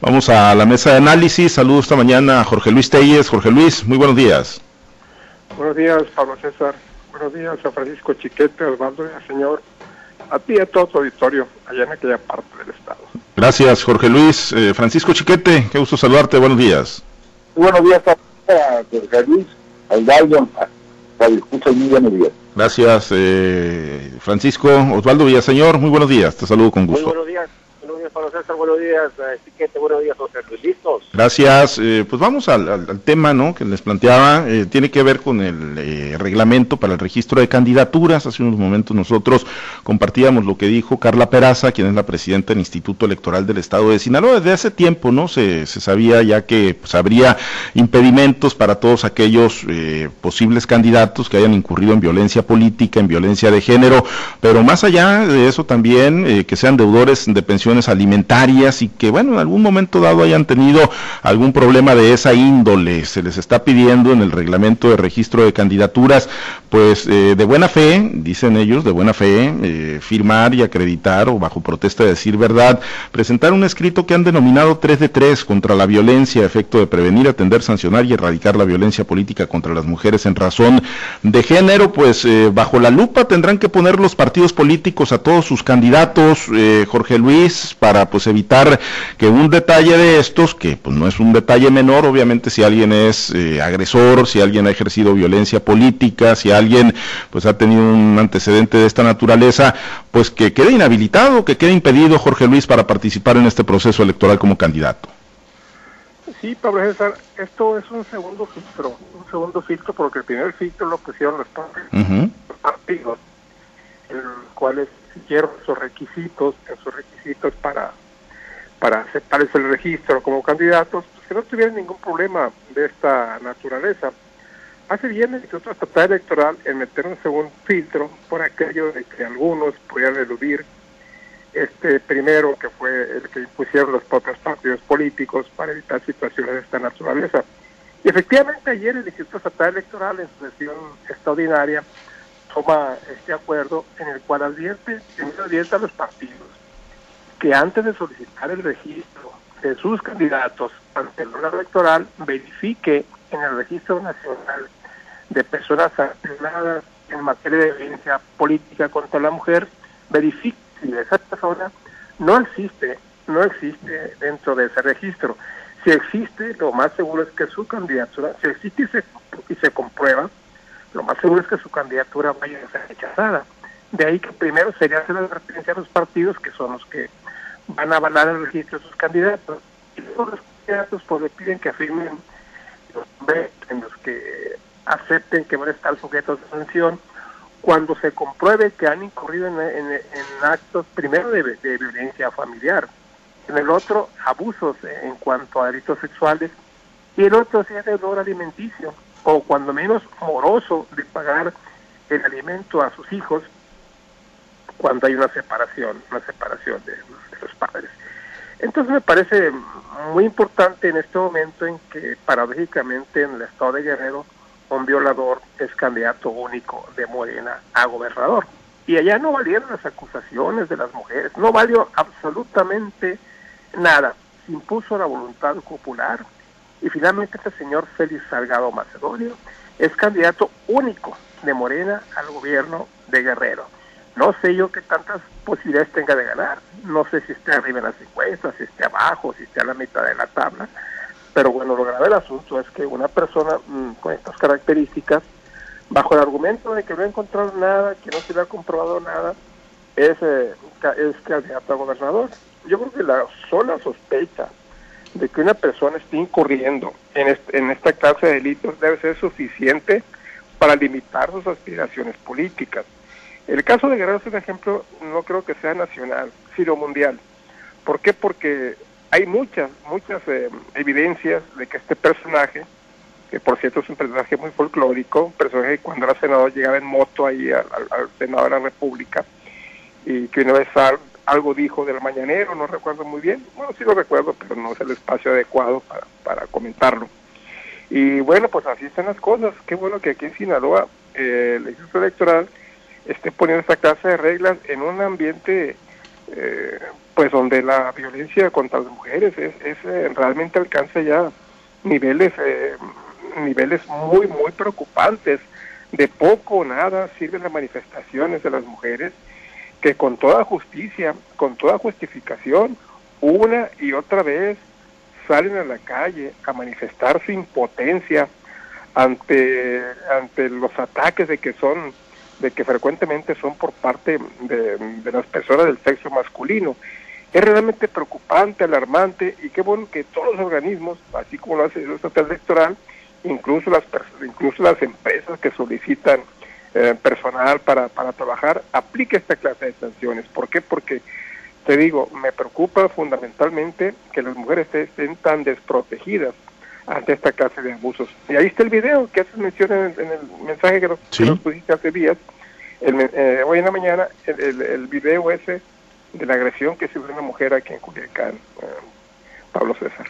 Vamos a la mesa de análisis. Saludos esta mañana a Jorge Luis Telles. Jorge Luis, muy buenos días. Buenos días, Pablo César. Buenos días a Francisco Chiquete, Osvaldo y al señor. A ti y a todo tu auditorio, allá en aquella parte del estado. Gracias, Jorge Luis. Eh, Francisco Chiquete, qué gusto saludarte. Buenos días. buenos días a Jorge Luis, Osvaldo, a muy buenos días. Gracias, eh, Francisco. Osvaldo Villaseñor, muy buenos días. Te saludo con gusto. Muy buenos días buenos días, Chiquete, buenos días, José Luis, ¿listos? Gracias, eh, pues vamos al, tema, ¿no?, que les planteaba, eh, tiene que ver con el eh, reglamento para el registro de candidaturas, hace unos momentos nosotros compartíamos lo que dijo Carla Peraza, quien es la presidenta del Instituto Electoral del Estado de Sinaloa, desde hace tiempo, ¿no?, se, se sabía ya que pues, habría impedimentos para todos aquellos posibles candidatos que hayan incurrido en violencia política, en violencia de género, pero más allá de eso también, que sean deudores de pensiones alimentarias, alimentarias y que, bueno, en algún momento dado hayan tenido algún problema de esa índole. Se les está pidiendo en el reglamento de registro de candidaturas, pues eh, de buena fe, dicen ellos, de buena fe, eh, firmar y acreditar o bajo protesta de decir verdad, presentar un escrito que han denominado 3 de 3 contra la violencia, efecto de prevenir, atender, sancionar y erradicar la violencia política contra las mujeres en razón de género, pues eh, bajo la lupa tendrán que poner los partidos políticos a todos sus candidatos, Jorge Luis, para para pues evitar que un detalle de estos, que pues no es un detalle menor, obviamente si alguien es eh, agresor, si alguien ha ejercido violencia política, si alguien pues ha tenido un antecedente de esta naturaleza, pues que quede inhabilitado, que quede impedido Jorge Luis para participar en este proceso electoral como candidato. Sí, Pablo César, esto es un segundo filtro, un segundo filtro porque el primer filtro lo pusieron los partidos, en los cuales siguieron sus requisitos, sus requisitos para, para aceptarse el registro como candidatos, pues que no tuvieran ningún problema de esta naturaleza. Hace bien el Instituto Estatal Electoral en meter un segundo filtro por aquello de que algunos pudieran eludir este primero que fue el que impusieron los propios partidos políticos para evitar situaciones de esta naturaleza. Y efectivamente ayer el Instituto Estatal Electoral en su sesión extraordinaria toma este acuerdo en el cual advierte, advierte a los partidos que antes de solicitar el registro de sus candidatos ante el órgano electoral verifique en el registro nacional de personas sancionadas en materia de violencia política contra la mujer, verifique si esa persona no existe, no existe dentro de ese registro. Si existe, lo más seguro es que su candidatura, si existe y se, y se comprueba, lo más seguro es que su candidatura vaya a ser rechazada. De ahí que primero sería hacer la referencia a los partidos que son los que van a avalar el registro de sus candidatos. Y luego los candidatos pues le piden que afirmen los en los que acepten que van a estar sujetos a sanción cuando se compruebe que han incurrido en, actos primero de, de, violencia familiar, en el otro abusos en cuanto a delitos sexuales y el otro si es deudor alimenticio o cuando menos moroso de pagar el alimento a sus hijos cuando hay una separación, una separación de, los padres. Entonces me parece muy importante en este momento en que paradójicamente en el estado de Guerrero un violador es candidato único de Morena a gobernador. Y allá no valieron las acusaciones de las mujeres, no valió absolutamente nada. Se impuso la voluntad popular, y finalmente este señor Félix Salgado Macedonio es candidato único de Morena al gobierno de Guerrero. No sé yo qué tantas posibilidades tenga de ganar. No sé si esté arriba en las encuestas, si esté abajo, si esté a la mitad de la tabla. Pero bueno, lo grave del asunto es que una persona mm, con estas características, bajo el argumento de que no ha encontrado nada, que no se le ha comprobado nada, es, eh, es candidato a gobernador. Yo creo que la sola sospecha de que una persona esté incurriendo en, en esta clase de delitos debe ser suficiente para limitar sus aspiraciones políticas. El caso de Guerrero es un ejemplo, no creo que sea nacional, sino mundial. ¿Por qué? Porque hay muchas, muchas eh, evidencias de que este personaje, que por cierto es un personaje muy folclórico, un personaje que cuando era senador llegaba en moto ahí al, Senado de la República, y que una vez algo dijo del mañanero, no recuerdo muy bien, bueno, sí lo recuerdo, pero no es el espacio adecuado para, para comentarlo. Y bueno, pues así están las cosas. Qué bueno que aquí en Sinaloa eh, el Instituto Electoral esté poniendo esta clase de reglas en un ambiente eh, pues donde la violencia contra las mujeres es, es eh, realmente alcanza ya niveles eh, niveles muy muy preocupantes de poco o nada sirven las manifestaciones de las mujeres que con toda justicia con toda justificación una y otra vez salen a la calle a manifestar su impotencia ante ante los ataques de que son de que frecuentemente son por parte de, las personas del sexo masculino. Es realmente preocupante, alarmante y qué bueno que todos los organismos, así como lo hace el estatal electoral, incluso las incluso las empresas que solicitan eh, personal para, para trabajar, aplique esta clase de sanciones. ¿Por qué? Porque te digo, me preocupa fundamentalmente que las mujeres estén tan desprotegidas ante esta clase de abusos. Y ahí está el video que haces mención en, el mensaje que nos, pusiste hace días, eh, hoy en la mañana, el, el, el video ese de la agresión que sufrió una mujer aquí en Culiacán. Eh,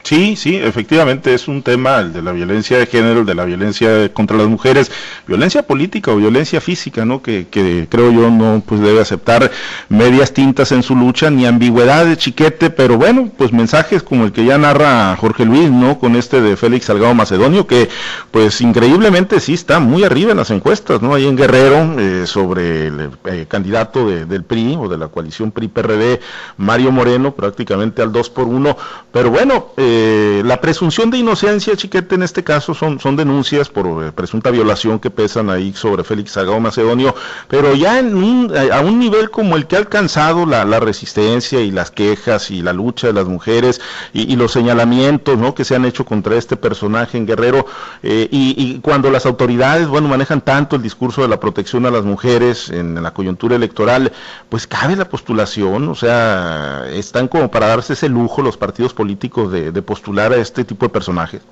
Sí, sí, efectivamente es un tema el de la violencia de género, el de la violencia contra las mujeres, violencia política o violencia física, ¿no? Que, que creo yo no pues debe aceptar medias tintas en su lucha ni ambigüedad de chiquete, pero bueno, pues mensajes como el que ya narra Jorge Luis, ¿no? Con este de Félix Salgado Macedonio, que pues increíblemente sí está muy arriba en las encuestas, ¿no? Ahí en Guerrero, eh, sobre el eh, candidato del PRI o de la coalición PRI-PRD, Mario Moreno, prácticamente al 2 por 1, pero bueno, eh, la presunción de inocencia, chiquete, en este caso son, son denuncias por eh, presunta violación que pesan ahí sobre Félix Sagao Macedonio, pero ya en un, eh, a un nivel como el que ha alcanzado la, resistencia y las quejas y la lucha de las mujeres y, los señalamientos ¿no? que se han hecho contra este personaje en Guerrero, y, y, cuando las autoridades, bueno, manejan tanto el discurso de la protección a las mujeres en, en la coyuntura electoral, pues cabe la postulación, o sea, están como para darse ese lujo los partidos políticos de, postular a este tipo de personajes?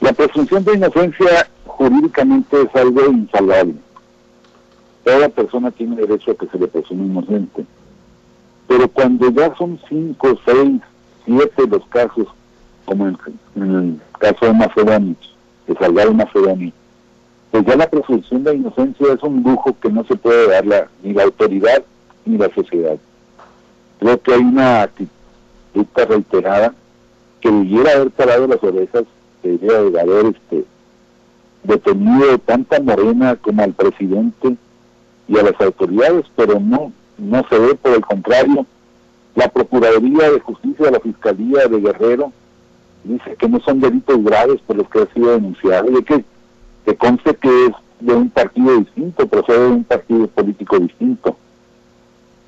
La presunción de inocencia jurídicamente es algo insalvable. Toda persona tiene derecho a que se le presume inocente. Pero cuando ya son cinco, seis, siete los casos, como en, el caso de Macedoni, de Salgado Macedoni, pues ya la presunción de inocencia es un lujo que no se puede dar la, ni la autoridad ni la sociedad. Creo que hay una actitud esta reiterada, que debiera haber parado las orejas, debiera haber este, detenido tanta Morena como al presidente y a las autoridades, pero no, no se ve, por el contrario, la Procuraduría de Justicia de la Fiscalía de Guerrero dice que no son delitos graves por los que ha sido denunciado, y que, que conste que es de un partido distinto, procede de un partido político distinto.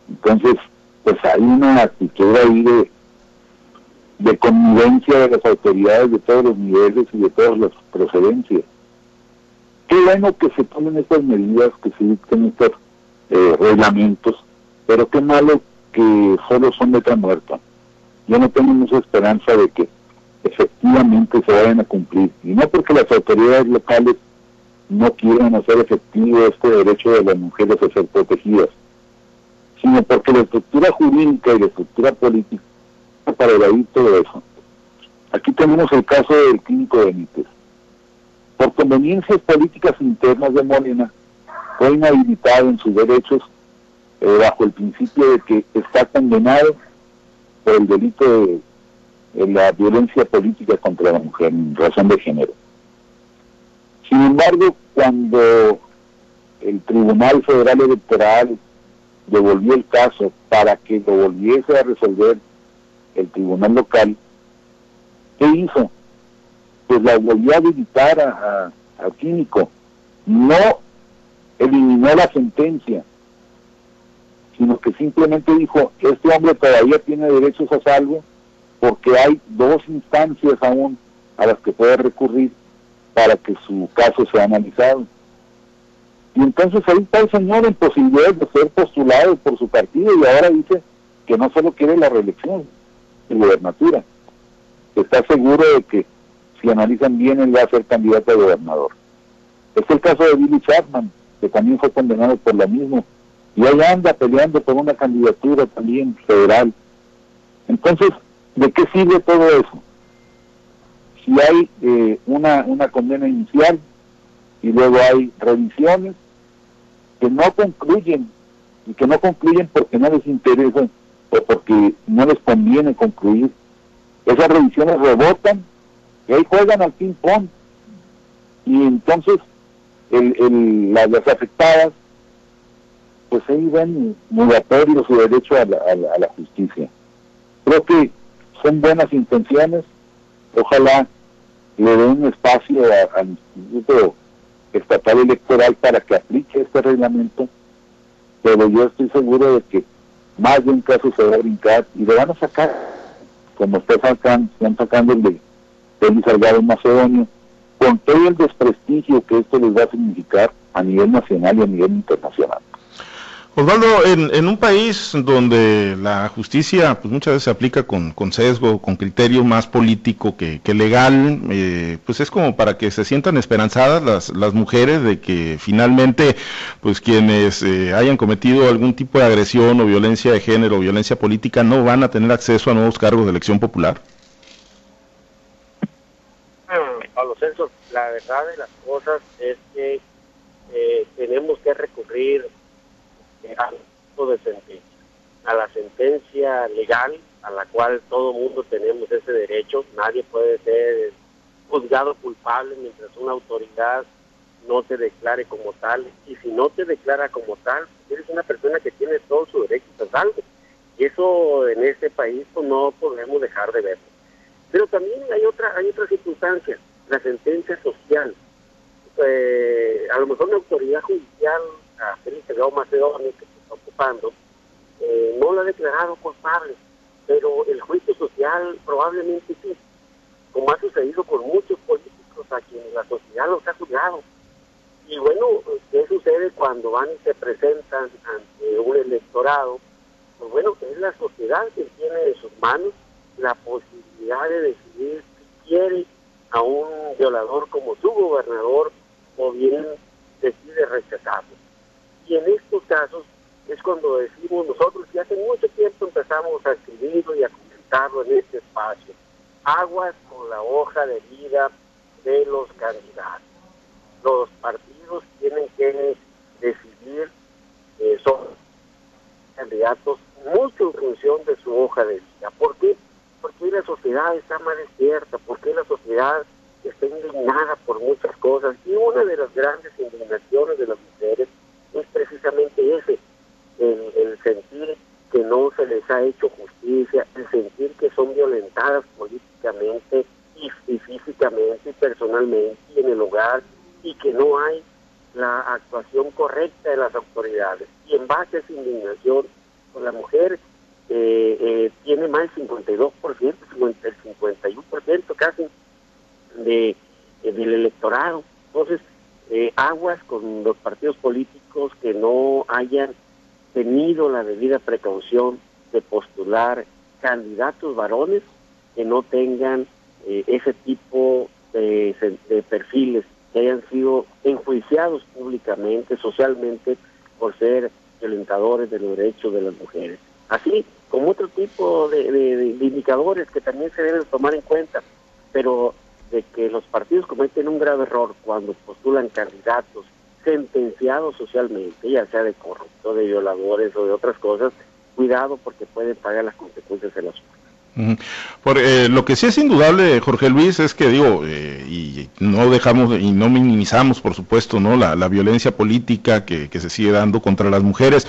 Entonces, pues hay una actitud ahí de, de convivencia de las autoridades de todos los niveles y de todas las procedencias. Qué bueno que se tomen estas medidas, que se dicten estos eh, reglamentos, pero qué malo que solo son letra muerta. Yo no tengo mucha esperanza de que efectivamente se vayan a cumplir. Y no porque las autoridades locales no quieran hacer efectivo este derecho de las mujeres a ser protegidas, sino porque la estructura jurídica y la estructura política para evadir todo eso. Aquí tenemos el caso del clínico Benítez. Por conveniencias políticas internas de Molina, fue inhabilitado en sus derechos eh, bajo el principio de que está condenado por el delito de, la violencia política contra la mujer en razón de género. Sin embargo, cuando el Tribunal Federal Electoral devolvió el caso para que lo volviese a resolver el tribunal local, ¿qué hizo? Pues la volvió a habilitar a, a, Químico. No eliminó la sentencia, sino que simplemente dijo, este hombre todavía tiene derechos a salvo porque hay dos instancias aún a las que puede recurrir para que su caso sea analizado. Y entonces ahí está el señor en posibilidad de ser postulado por su partido y ahora dice que no solo quiere la reelección, en gobernatura. Está seguro de que si analizan bien él va a ser candidato a gobernador. Es el caso de Billy Chapman, que también fue condenado por lo mismo, y ahí anda peleando por una candidatura también federal. Entonces, ¿de qué sirve todo eso? Si hay eh, una, una condena inicial y luego hay revisiones que no concluyen y que no concluyen porque no les interesa o porque no les conviene concluir. Esas revisiones rebotan y ahí juegan al ping-pong. Y entonces el, las, afectadas, pues ahí ven mudatorio su derecho a la, a la justicia. Creo que son buenas intenciones, ojalá le den un espacio al Instituto Estatal Electoral para que aplique este reglamento, pero yo estoy seguro de que más de un caso se va a brincar y le van a sacar, como está sacando, están sacando el de Félix Salgado en Macedonio, con todo el desprestigio que esto les va a significar a nivel nacional y a nivel internacional. Osvaldo, en, un país donde la justicia pues muchas veces se aplica con, sesgo, con criterio más político que, legal, eh, pues es como para que se sientan esperanzadas las, las mujeres de que finalmente pues quienes eh, hayan cometido algún tipo de agresión o violencia de género o violencia política no van a tener acceso a nuevos cargos de elección popular. Pablo Celso, la verdad de las cosas es que eh, tenemos que recurrir a la sentencia legal a la cual todo mundo tenemos ese derecho, nadie puede ser juzgado culpable mientras una autoridad no te declare como tal, y si no te declara como tal, eres una persona que tiene todo su derecho salvo. Y eso en este país pues, no podemos dejar de verlo. Pero también hay otra, hay otra circunstancia, la sentencia social. Eh, a lo mejor una autoridad judicial a Félix Salgado Macedonio, que se está ocupando, eh, no lo ha declarado culpable, pero el juicio social probablemente sí, como ha sucedido con muchos políticos a quienes la sociedad los ha juzgado. Y bueno, ¿qué sucede cuando van y se presentan ante un electorado? Pues bueno, es la sociedad que tiene en sus manos la posibilidad de decidir si quiere a un violador como su gobernador o bien decide rechazarlo. Y en estos casos es cuando decimos nosotros, y hace mucho tiempo empezamos a escribirlo y a comentarlo en este espacio, aguas con la hoja de vida de los candidatos. Los partidos tienen que decidir eh, sobre candidatos mucho en función de su hoja de vida. ¿Por qué? Porque la sociedad está más despierta, porque la sociedad está indignada por muchas cosas y una de las grandes indignaciones de las mujeres es precisamente ese, el, sentir que no se les ha hecho justicia, el sentir que son violentadas políticamente y, físicamente y personalmente y en el hogar y que no hay la actuación correcta de las autoridades. Y en base a esa indignación, pues la mujer eh, eh, tiene más del 52%, el 51% casi de, del electorado. Entonces, eh, aguas con los partidos políticos que no hayan tenido la debida precaución de postular candidatos varones que no tengan eh, ese tipo de, perfiles, que hayan sido enjuiciados públicamente, socialmente, por ser violentadores de los derechos de las mujeres. Así como otro tipo de indicadores que también se deben tomar en cuenta, pero de que los partidos cometen un grave error cuando postulan candidatos sentenciados socialmente, ya sea de corruptos, de violadores o de otras cosas, cuidado porque pueden pagar las consecuencias de las por, eh, lo que sí es indudable, Jorge Luis, es que digo, eh, y no dejamos y no minimizamos, por supuesto, no la, violencia política que, se sigue dando contra las mujeres,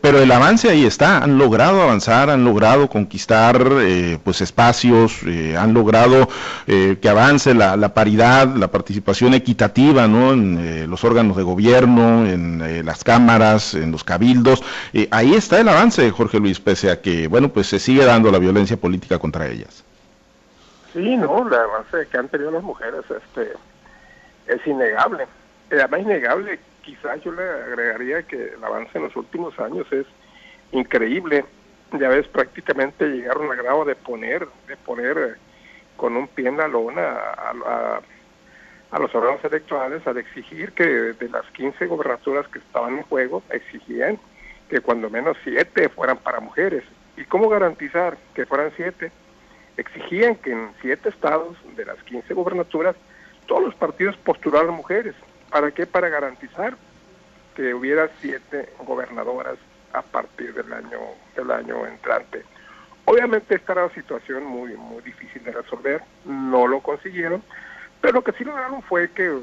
pero el avance ahí está, han logrado avanzar, han logrado conquistar eh, pues espacios, han logrado que avance la, la, paridad, la participación equitativa, ¿no? En los órganos de gobierno, en las cámaras, en los cabildos, ahí está el avance, Jorge Luis, pese a que, bueno, pues se sigue dando la violencia política contra ellas. Sí, no, la avance que han tenido las mujeres este, es innegable. Eh, además, innegable, quizás yo le agregaría que el avance en los últimos años es increíble. Ya ves, prácticamente llegaron al grado de poner, de poner eh, con un pie en la lona a, a los órganos electorales al exigir que de las 15 gobernaturas que estaban en juego, exigían que cuando menos siete fueran para mujeres. ¿Y cómo garantizar que fueran siete? Exigían que en siete estados de las 15 gobernaturas todos los partidos postularan mujeres. ¿Para qué? Para garantizar que hubiera siete gobernadoras a partir del año del año entrante. Obviamente esta era una situación muy muy difícil de resolver, no lo consiguieron, pero lo que sí lograron fue que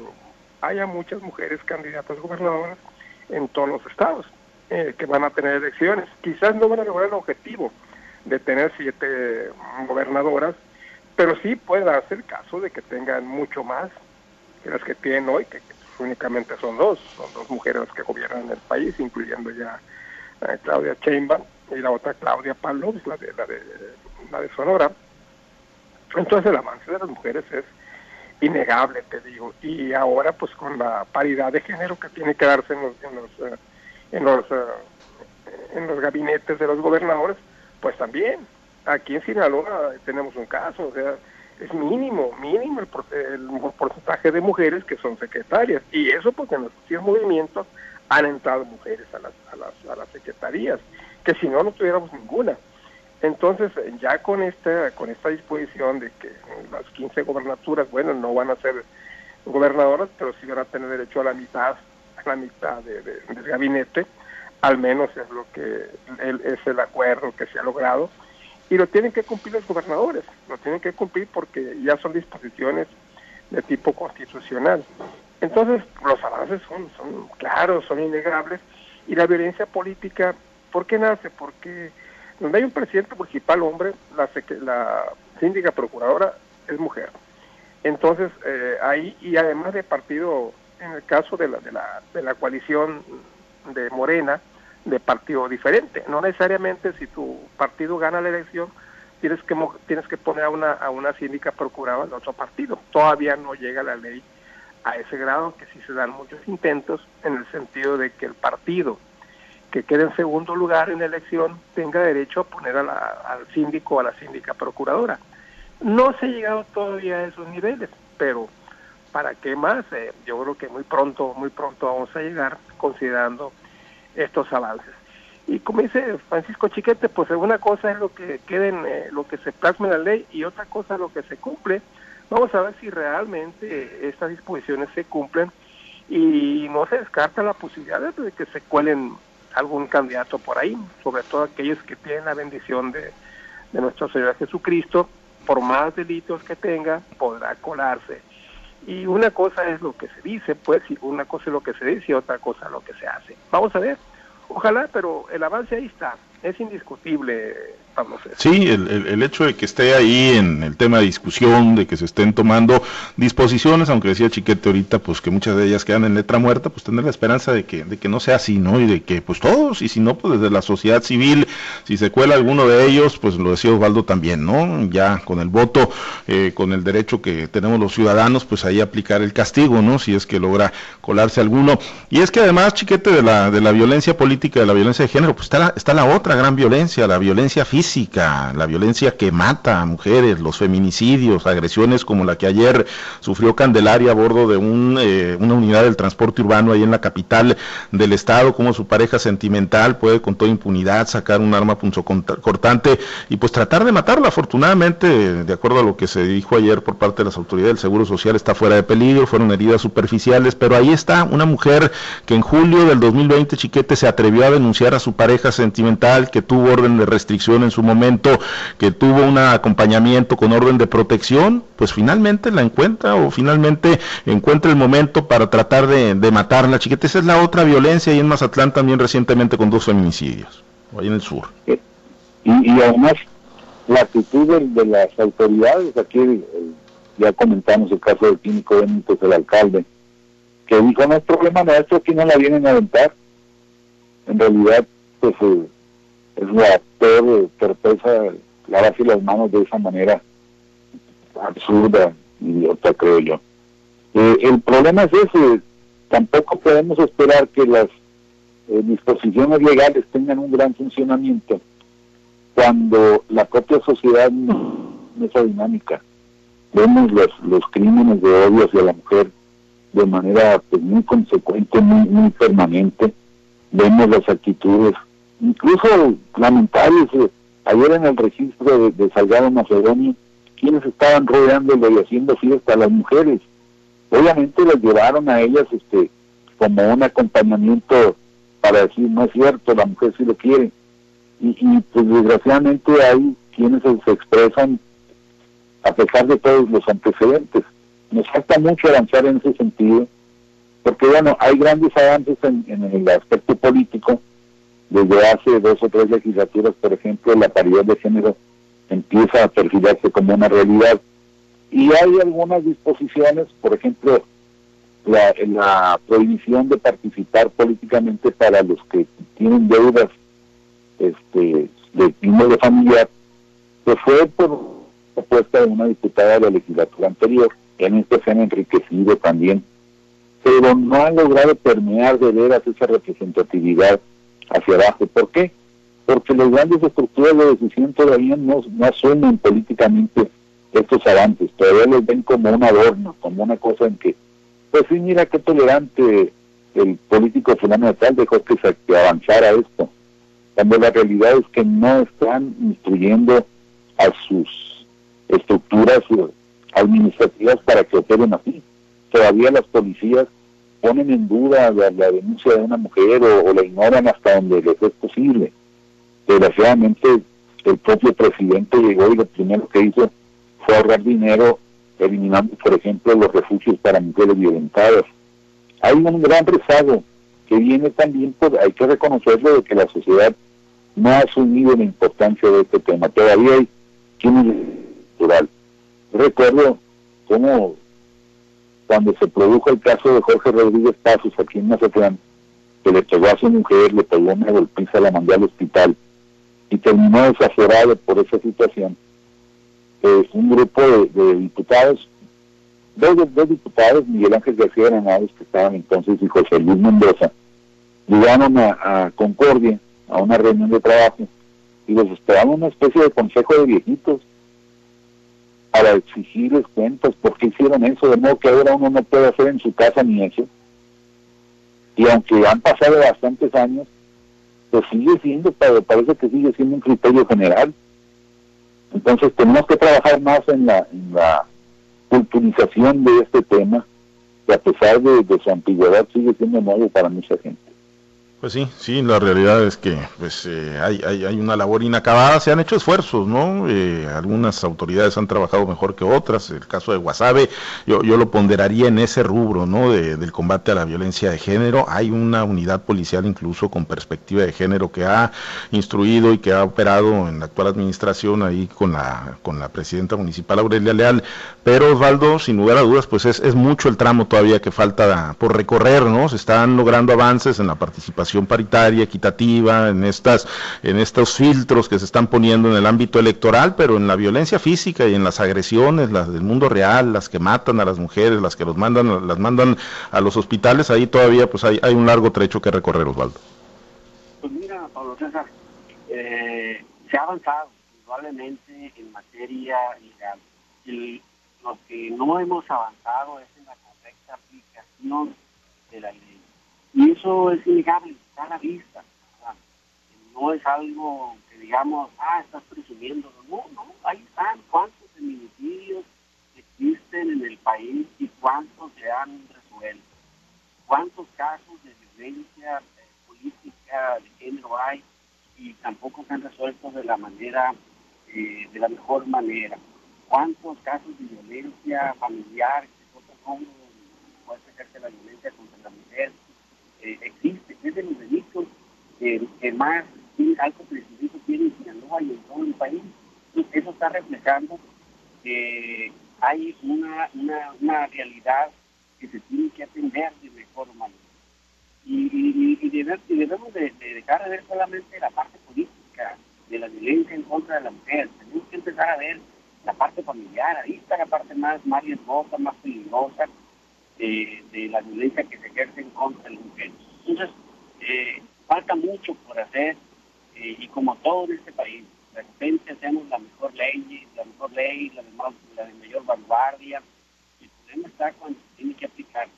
haya muchas mujeres candidatas gobernadoras en todos los estados eh, que van a tener elecciones. Quizás no van a lograr el objetivo de tener siete gobernadoras, pero sí puede darse el caso de que tengan mucho más que las que tienen hoy, que, únicamente son dos, son dos mujeres las que gobiernan el país, incluyendo ya eh, Claudia Sheinbaum y la otra Claudia Palos, la de, la de la de Sonora. Entonces el avance de las mujeres es innegable, te digo, y ahora pues con la paridad de género que tiene que darse en los en los, eh, en los, eh, en los gabinetes de los gobernadores, pues también aquí en Sinaloa tenemos un caso, o sea, es mínimo, mínimo el, porcentaje de mujeres que son secretarias. Y eso porque en los 100 movimientos han entrado mujeres a las, a las, a las secretarías, que si no, no tuviéramos ninguna. Entonces, ya con esta, con esta disposición de que las 15 gobernaturas, bueno, no van a ser gobernadoras, pero sí van a tener derecho a la mitad, a la mitad de, del gabinete, al menos es lo que es el acuerdo que se ha logrado y lo tienen que cumplir los gobernadores, lo tienen que cumplir porque ya son disposiciones de tipo constitucional. Entonces, los avances son, son claros, son innegables, y la violencia política, ¿por qué nace? Porque donde hay un presidente municipal hombre, la, la síndica procuradora es mujer. Entonces, eh, ahí, y además de partido, en el caso de la, de la, de la coalición de Morena, de partido diferente. No necesariamente si tu partido gana la elección tienes que tienes que poner a una a una síndica procuradora de otro partido. Todavía no llega la ley a ese grado que sí se dan muchos intentos en el sentido de que el partido que quede en segundo lugar en la elección tenga derecho a poner a la, al síndico o a la síndica procuradora. No se ha llegado todavía a esos niveles, pero ¿para qué más? Eh, yo creo que muy pronto, muy pronto vamos a llegar considerando estos avances. Y como dice Francisco Chiquete, pues una cosa es lo que queden, eh, lo que se plasma en la ley y otra cosa lo que se cumple. Vamos a ver si realmente estas disposiciones se cumplen y no se descarta la posibilidad de que se cuelen algún candidato por ahí, sobre todo aquellos que tienen la bendición de, de nuestro Señor Jesucristo, por más delitos que tenga, podrá colarse. Y una cosa es lo que se dice, pues, y una cosa es lo que se dice y otra cosa lo que se hace. Vamos a ver. Ojalá, pero el avance ahí está. Es indiscutible, Sí, el, el, hecho de que esté ahí en el tema de discusión, de que se estén tomando disposiciones, aunque decía Chiquete ahorita, pues que muchas de ellas quedan en letra muerta, pues tener la esperanza de que, de que no sea así, ¿no? Y de que pues todos, y si no, pues desde la sociedad civil, si se cuela alguno de ellos, pues lo decía Osvaldo también, ¿no? Ya con el voto, eh, con el derecho que tenemos los ciudadanos, pues ahí aplicar el castigo, ¿no? Si es que logra colarse alguno. Y es que además, Chiquete, de la, de la violencia política, de la violencia de género, pues está la, está la otra gran violencia, la violencia física la violencia que mata a mujeres, los feminicidios, agresiones como la que ayer sufrió Candelaria a bordo de un, eh, una unidad del transporte urbano ahí en la capital del estado, como su pareja sentimental puede con toda impunidad sacar un arma cortante y pues tratar de matarla. Afortunadamente, de acuerdo a lo que se dijo ayer por parte de las autoridades del Seguro Social, está fuera de peligro, fueron heridas superficiales, pero ahí está una mujer que en julio del 2020, Chiquete, se atrevió a denunciar a su pareja sentimental, que tuvo orden de restricción en su momento que tuvo un acompañamiento con orden de protección, pues finalmente la encuentra o finalmente encuentra el momento para tratar de, matarla. Chiquete, esa es la otra violencia y en Mazatlán también recientemente con dos feminicidios, ahí en el sur. Y, además la actitud de, las autoridades, aquí ya comentamos el caso del químico Benítez, el alcalde, que dijo, no es problema nuestro, aquí no la vienen a aventar. En realidad, pues eh, es la peor torpeza lavarse las manos de esa manera absurda, idiota, creo yo. Eh, el problema es ese, tampoco podemos esperar que las eh, disposiciones legales tengan un gran funcionamiento cuando la propia sociedad no esa dinámica. Vemos los, los crímenes de odio hacia la mujer de manera pues, muy consecuente, muy, muy permanente. Vemos las actitudes incluso lamentables, eh, ayer en el registro de, Salgado Macedonio, quienes estaban rodeándolo y haciendo fiesta a las mujeres. Obviamente las llevaron a ellas este como un acompañamiento para decir no es cierto, la mujer sí lo quiere. Y, pues desgraciadamente hay quienes se, expresan a pesar de todos los antecedentes. Nos falta mucho avanzar en ese sentido, porque bueno, hay grandes avances en el aspecto político, desde hace dos o tres legislaturas, por ejemplo, la paridad de género empieza a perfilarse como una realidad. Y hay algunas disposiciones, por ejemplo, la, prohibición de participar políticamente para los que tienen deudas este, de de familiar, que fue por propuesta de una diputada de la legislatura anterior, en este se han enriquecido también, pero no han logrado permear de veras esa representatividad hacia abajo. ¿Por qué? Porque las grandes estructuras de decisión todavía no, no asumen políticamente estos avances, todavía los ven como un adorno, como una cosa en que pues sí, mira qué tolerante el político fulano tal dejó que, se, avanzara esto. Cuando la realidad es que no están instruyendo a sus estructuras administrativas para que operen así. Todavía las policías ponen en duda la, denuncia de una mujer o, la ignoran hasta donde les es posible. Desgraciadamente, el propio presidente llegó y lo primero que hizo fue ahorrar dinero eliminando, por ejemplo, los refugios para mujeres violentadas. Hay un gran rezago que viene también, por, hay que reconocerlo, de que la sociedad no ha asumido la importancia de este tema. Todavía hay cultural. Recuerdo cómo cuando se produjo el caso de Jorge Rodríguez Pasos aquí en Mazatlán, que le pegó a su mujer, le pegó una golpiza, la mandó al hospital y terminó desaforado por esa situación un grupo de, diputados, dos, dos, diputados, Miguel Ángel García Granados, que estaban entonces, y José Luis Mendoza, llegaron a, Concordia, a una reunión de trabajo, y les esperaban una especie de consejo de viejitos para exigirles cuentas por qué hicieron eso, de modo que ahora uno no puede hacer en su casa ni eso. Y aunque han pasado bastantes años, pues sigue siendo, parece que sigue siendo un criterio general. Entonces tenemos que trabajar más en la, en la culturización de este tema, que a pesar de, de su antigüedad sigue siendo nuevo para mucha gente. Pues sí, sí, la realidad es que pues eh, hay, hay, hay, una labor inacabada, se han hecho esfuerzos, ¿no? Eh, algunas autoridades han trabajado mejor que otras, el caso de Guasave, yo, yo lo ponderaría en ese rubro, ¿no? del combate a la violencia de género, hay una unidad policial incluso con perspectiva de género que ha instruido y que ha operado en la actual administración ahí con la, con la presidenta municipal Aurelia Leal, pero Osvaldo, sin lugar a dudas, pues es, es mucho el tramo todavía que falta por recorrer, ¿no? Se están logrando avances en la participación paritaria, equitativa, en estas, en estos filtros que se están poniendo en el ámbito electoral, pero en la violencia física y en las agresiones, las del mundo real, las que matan a las mujeres, las que los mandan, las mandan a los hospitales, ahí todavía pues hay, un largo trecho que recorrer, Osvaldo. Pues mira, Pablo César, eh, se ha avanzado probablemente en materia legal. Y lo que no hemos avanzado es en la correcta aplicación de la ley. Y eso es innegable, a la vista. No es algo que digamos, ah, estás presumiendo. No, no, ahí están cuántos feminicidios existen en el país y cuántos se han resuelto. Cuántos casos de violencia eh, política de género hay y tampoco se han resuelto de la manera, eh, de la mejor manera. Cuántos casos de violencia familiar, que puede ejercer la violencia contra la mujer, eh, existe, es de los delitos que más alto crecimiento tiene en Sinaloa y en todo el país. eso está reflejando que hay una, una, una, realidad que se tiene que atender de mejor manera. Y, y, debemos de, dejar de ver solamente la parte política de la violencia en contra de la mujer. Tenemos que empezar a ver la parte familiar. Ahí está la parte más, más riesgosa, más peligrosa de, la violencia que se ejerce en contra de las mujeres. Entonces, eh, falta mucho por hacer eh, y como todo en este país, de repente hacemos la mejor ley, la mejor ley, la de, la de mayor vanguardia. El problema está cuando se tiene que aplicar.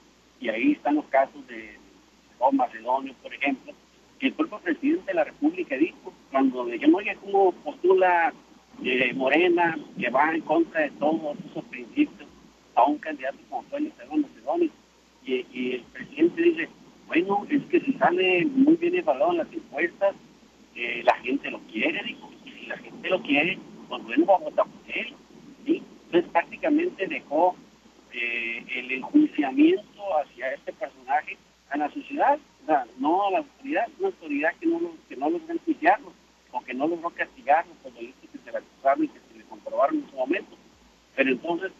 Y ahí están los casos de Roma, Macedonio, por ejemplo, que el propio presidente de la República dijo, cuando le llamó, oye, ¿cómo postula eh, Morena, que va en contra de todos esos principios? A un candidato como Félix Macedonio. Y, y el presidente dice, bueno, es que si sale muy bien evaluado en las encuestas, eh, la gente lo quiere, dijo, y si la gente lo quiere, pues bueno, va a votar por él. ¿sí? Entonces prácticamente dejó eh, el enjuiciamiento hacia este personaje a la sociedad, o sea, no a la autoridad, una autoridad que no, que no logró enjuiciarlo o que no logró castigarlo por delitos que se le acusaron y que se le comprobaron en su momento. Pero entonces,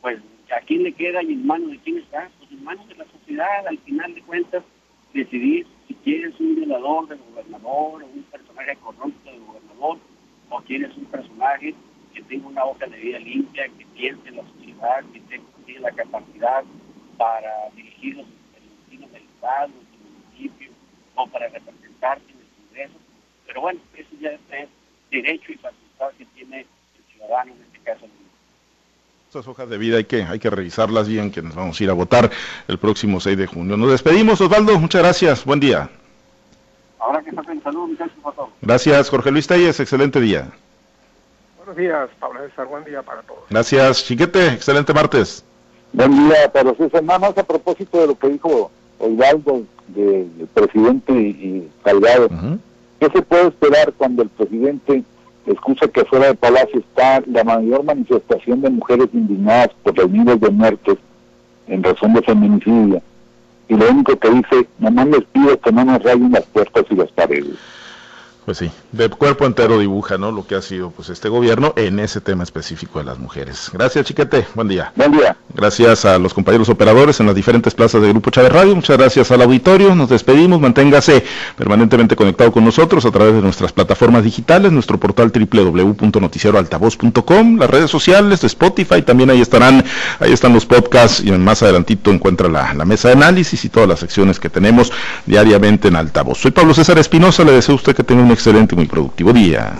pues, ¿a quién le queda y en manos de quién está? Pues en manos de la sociedad, al final de cuentas, decidir si quieres un violador del gobernador o un personaje corrupto del gobernador o quieres un personaje que tenga una hoja de vida limpia, que piense en la sociedad, que tenga la capacidad para dirigir los destinos del Estado, del municipio o para representarte en el Congreso. Pero bueno, eso ya es derecho y facultad que tiene el ciudadano en este caso. Estas hojas de vida hay que, hay que revisarlas bien, que nos vamos a ir a votar el próximo 6 de junio. Nos despedimos, Osvaldo. Muchas gracias. Buen día. Ahora que en salud, muchachos, todos. Gracias, Jorge Luis Telles. Excelente día. Buenos días, Pablo César. Buen día para todos. Gracias, Chiquete. Excelente martes. Buen día, Pablo César. Nada más a propósito de lo que dijo Osvaldo, del presidente y Salgado. ¿Qué se puede esperar cuando el presidente escucha que fuera de Palacio está la mayor manifestación de mujeres indignadas por los miles de muertes en razón de feminicidio. Y lo único que dice, nomás les pido que no nos rayen las puertas y las paredes. Pues sí, de cuerpo entero dibuja, ¿no? Lo que ha sido pues este gobierno en ese tema específico de las mujeres. Gracias, Chiquete. Buen día. Buen día. Gracias a los compañeros operadores en las diferentes plazas de Grupo Chávez Radio. Muchas gracias al auditorio. Nos despedimos. Manténgase permanentemente conectado con nosotros a través de nuestras plataformas digitales, nuestro portal www.noticieroaltavoz.com, las redes sociales de Spotify. También ahí estarán, ahí están los podcasts y más adelantito encuentra la, la mesa de análisis y todas las secciones que tenemos diariamente en altavoz. Soy Pablo César Espinosa. Le deseo a usted que tenga un excelente muy productivo día.